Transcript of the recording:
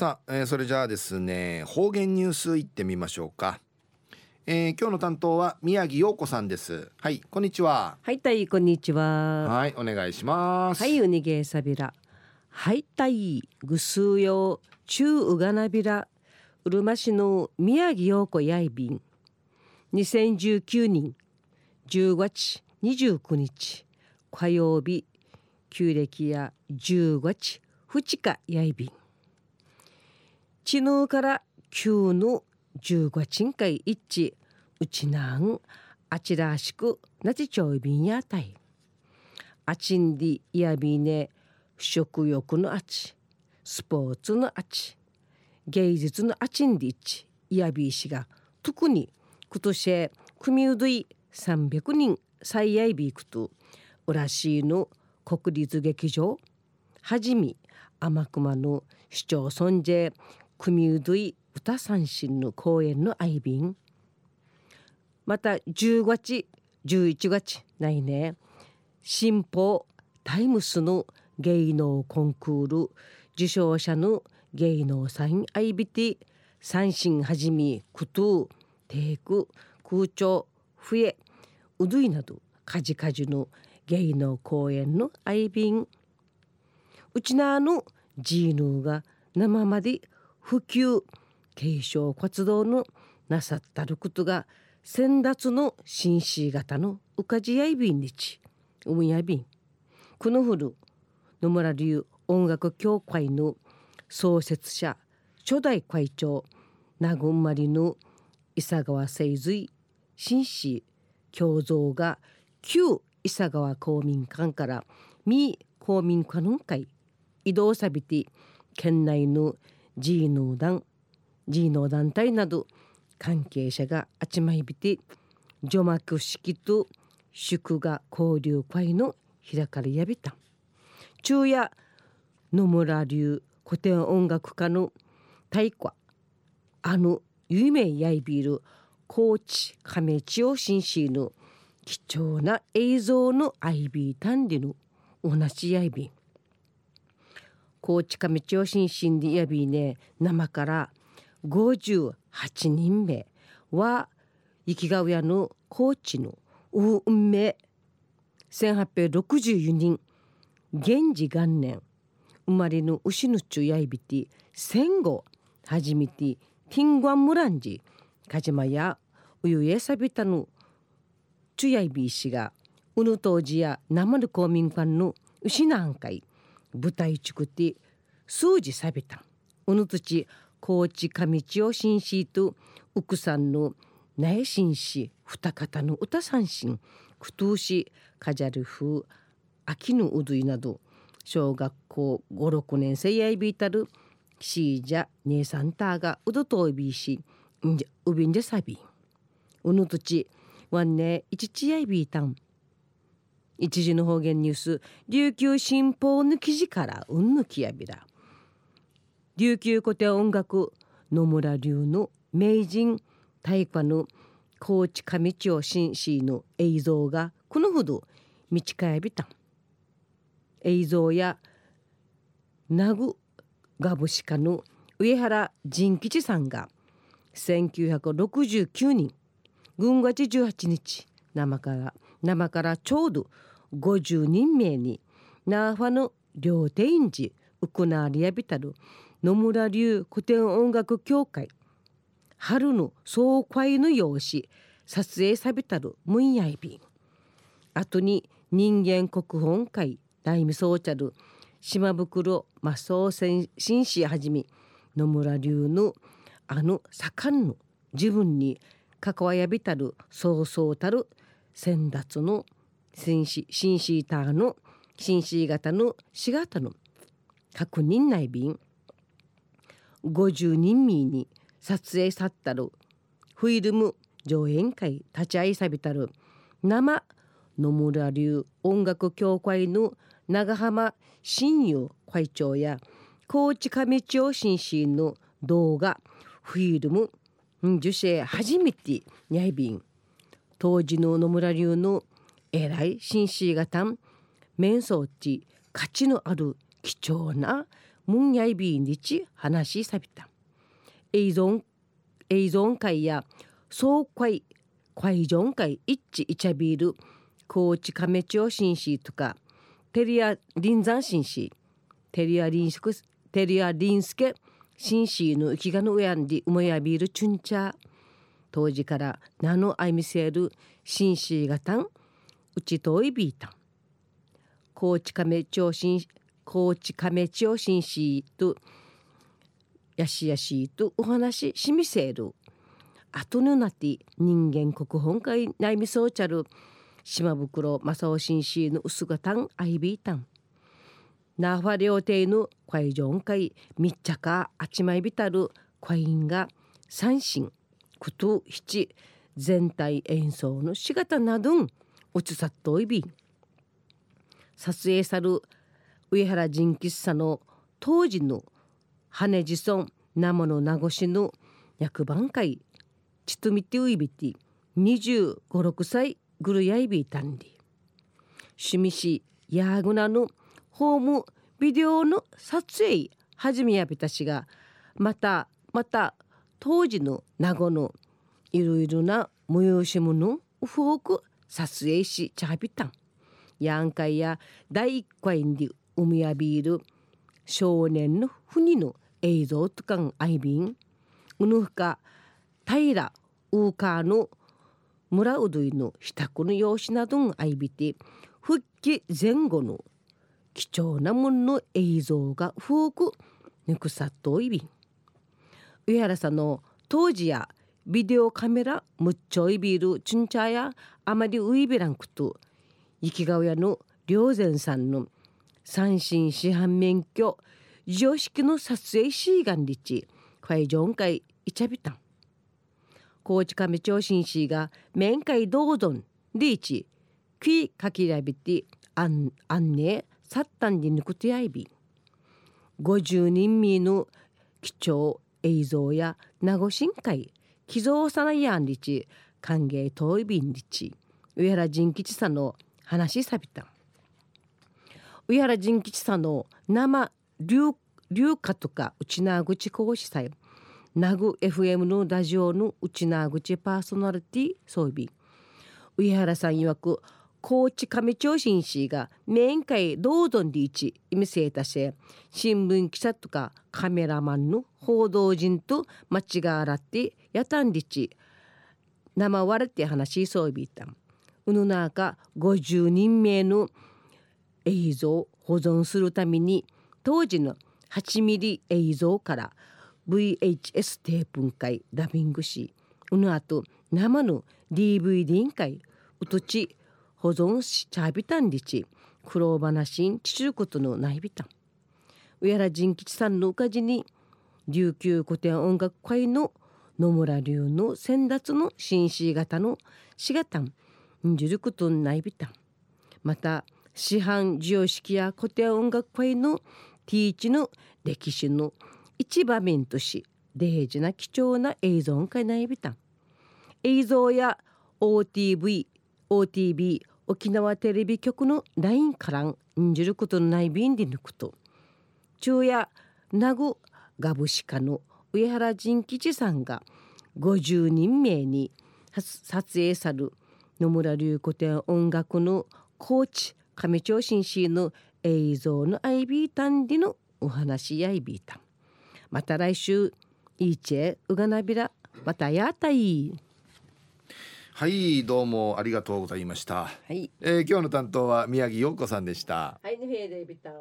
さあ、えー、それじゃあですね方言ニュースいってみましょうか、えー、今日の担当は宮城陽子さんです。はいこんにちは。はいたいこんにちは。はいお願いします。はいウニゲーサビラはいたいぐすうよ中うがなびら。うるま市の宮城陽子やいびん。2019年10月29日火曜日旧暦や10月2日やいびん知能から旧の十五賃会一致。うちなんあちらしくなちちょいびんやたい。あちんりやびね食欲のあち。スポーツのあち。芸術のあちんりち。いやびいしが特に今年組うどい300人最愛ビークとうらしいの国立劇場。はじみ天熊の市町村で組うどい歌三振の公演の愛便。また10月11月ないね。新報タイムスの芸能コンクール受賞者の芸能サインアイビティ三振はじみクトゥテーク空調笛うどいなどカジカジの芸能公演の愛便。うちなのジーヌーが生まで普及継承活動のなさったることが先達の紳士型のうかじやいびんにち。うむやびん。このふる野村流音楽協会の創設者初代会長名古まりの伊佐川清髄紳士共造が旧伊佐川公民館から三公民館の会移動さびて県内のジーノ団ジーノー団体など関係者があちまいびて除幕式と祝賀交流会の開かれやびた。昼夜野村流古典音楽家の太鼓あの有名やいびる高知亀千代紳士の貴重な映像のアイビー単理の同じやいびん。高知上町新進でやびね生から58人目は雪川屋の高知の運命1864人源氏元年生まれの牛のちゅやいびて戦後初めてティングアンムランジカジマやウユエサビタのチュヤイビー氏がうぬ当時や生の公民館の牛なんかい舞台作って数字さびたうぬつち高知上地を紳士と奥さんの苗紳士二方の歌三振くとしカジャル風秋のうどいなど小学校56年生やいびいたるシージャ姉さんたがうどといびいしんじゃうびんじゃさびうぬとちわんねいちちやいびいたん一時の方言ニュース。琉球新報の記事からうんぬきやびら。琉球古典音楽野村流の名人大家の高知上町紳士の映像がこのほど道かびた。映像や名護ガブシカの上原仁吉さんが1969年軍月18日生から生からちょうど50人名にナーファの両手院寺ウクナーリアビタル野村流古典音楽協会春の総会の用紙撮影さびたるムンヤイビン後に人間国本会大味総茶る島袋マソー紳士はじめ野村流のあの盛んの自分に関わやびたるそうそうたる先達の紳士紳士ターの紳士型のし型の確認内便50人民に撮影さったるフィルム上演会立ち会いさびたる生野村流音楽協会の長浜新友会長や高知上町新市の動画フィルム受賞初めてにゃいびん当時の野村流の偉い紳士型面相地価値のある貴重なムンヤイビーにち話しさびた。映像映像会や総会会場会一致イチャビール高知亀町紳士とかテリア臨山紳士テリアリンスクテリアリンスケ紳士の生きがのうやんでうもやビールチュンチャ。ー当時から名のあいみせる紳士がたんうちといびいたん。高知亀町紳高知亀町紳士とやしやしとお話しみせる。後のなって人間国本会内みそうちゃる。島袋正雄紳士の薄がたんあいびいたん。ナファ料亭の会場会密着あちまいびたる。会員が三振。くと七全体演奏のしがたなどん。おつさっといび。撮影さる上原仁吉さんの当時の羽地村生の名護市の役番会ちとみてういびて25、6歳ぐるやいびいたんり趣味しヤーグナのホームビデオの撮影始めやびたしがまたまた当時の名護のいろいろな催し物をフォーク撮影しちゃびたんヤン。カイや第一回に海やビール少年の船の映像とかんアイビンうぬふか平ウーカーの村うどいの支度の様子などんアイビて復帰前後の貴重なものの映像がフォークぬくさっといびん。上原さんの当時やビデオカメラむっちょいビールチュンチャーやあまりウイベランクと雪川屋の良善さんの三振市販免許常識の撮影シーガンリチ会場会イチャビタン高知亀町新市が面会どうぞんリーチクイかきらびてあん安寧サッタンに抜くてやいび50人みの貴重映像や名護新会寄贈さなやんりち。歓迎遠いびんりち。上原仁吉さんの話さびた。上原仁吉さんの生流流歌とか内縄口講師祭ナグ FM のラジオの内縄口パーソナリティ装備。上原さん曰く高知上町新市が面会道頓リーチ意味せい。たせ新聞記者とかカメラマンの報道陣と間違わらってやたんりち生われて話しそうびたん。うぬなか50人名の映像を保存するために当時の8ミリ映像から VHS テープ会ダビングしうぬあと生の DVD 会うとち保存しちゃびたんりち苦労話んちちゅうことのないびたん。上原仁吉さんのおかじに琉球古典音楽会の野村流の先達の紳士型のしがたんんじることないびた。んまた市販常識や古典音楽会のティーチの歴史の一場面とし大事な貴重な映像がないびた。ん映像や OTV OTB 沖縄テレビ局の LINE からんじることのない便利抜くと昼夜名護ガブシカの上原仁吉さんが50人名に撮影さる野村流古典音楽の高知上町新市の映像のアイビータンでのお話やいびータンまた来週いいチェうがなびらまたやったいはいどうもありがとうございました、はい。えー、今日の担当は宮城陽子さんでした。はいねへでびたん